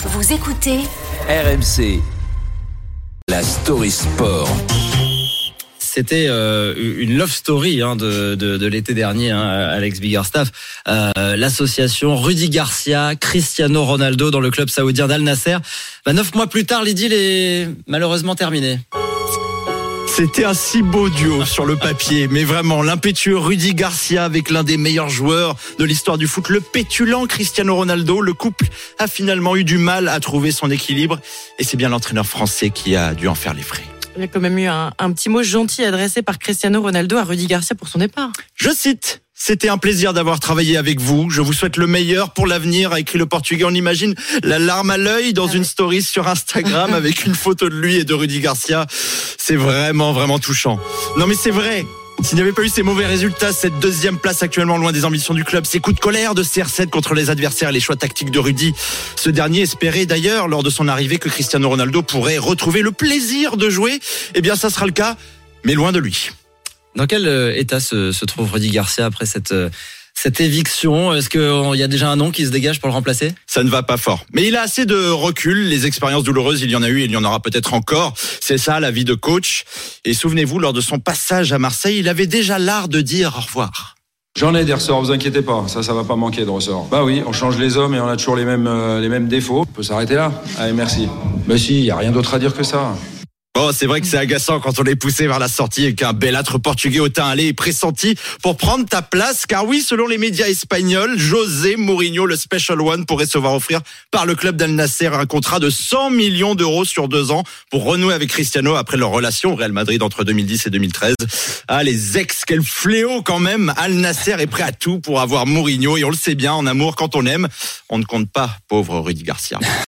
Vous écoutez RMC, la story sport. C'était euh, une love story hein, de, de, de l'été dernier, hein, Alex Biggerstaff. Euh, L'association Rudy Garcia, Cristiano Ronaldo dans le club saoudien d'Al Nasser. Bah, neuf mois plus tard, l'idylle est malheureusement terminée. C'était un si beau duo sur le papier, mais vraiment l'impétueux Rudy Garcia avec l'un des meilleurs joueurs de l'histoire du foot, le pétulant Cristiano Ronaldo. Le couple a finalement eu du mal à trouver son équilibre et c'est bien l'entraîneur français qui a dû en faire les frais. Il y a quand même eu un, un petit mot gentil adressé par Cristiano Ronaldo à Rudy Garcia pour son départ. Je cite. C'était un plaisir d'avoir travaillé avec vous. Je vous souhaite le meilleur pour l'avenir, a écrit le portugais. On imagine la larme à l'œil dans une story sur Instagram avec une photo de lui et de Rudy Garcia. C'est vraiment, vraiment touchant. Non, mais c'est vrai. S'il n'y avait pas eu ces mauvais résultats, cette deuxième place actuellement loin des ambitions du club, ces coups de colère de CR7 contre les adversaires et les choix tactiques de Rudy. Ce dernier espérait d'ailleurs, lors de son arrivée, que Cristiano Ronaldo pourrait retrouver le plaisir de jouer. Eh bien, ça sera le cas, mais loin de lui. Dans quel euh, état se, se trouve Rudy Garcia après cette, euh, cette éviction? Est-ce qu'il y a déjà un nom qui se dégage pour le remplacer? Ça ne va pas fort. Mais il a assez de recul. Les expériences douloureuses, il y en a eu et il y en aura peut-être encore. C'est ça la vie de coach. Et souvenez-vous, lors de son passage à Marseille, il avait déjà l'art de dire au revoir. J'en ai des ressorts, vous inquiétez pas, ça, ça va pas manquer de ressorts. Bah oui, on change les hommes et on a toujours les mêmes, euh, les mêmes défauts. On peut s'arrêter là. Allez, merci. Bah si, y a rien d'autre à dire que ça. Bon, c'est vrai que c'est agaçant quand on est poussé vers la sortie et qu'un belâtre portugais au teint allé est pressenti pour prendre ta place. Car oui, selon les médias espagnols, José Mourinho, le Special One, pourrait se voir offrir par le club d'Al Nasser un contrat de 100 millions d'euros sur deux ans pour renouer avec Cristiano après leur relation au Real Madrid entre 2010 et 2013. Ah, les ex, quel fléau quand même. Al Nasser est prêt à tout pour avoir Mourinho et on le sait bien, en amour, quand on aime, on ne compte pas, pauvre Rudy Garcia.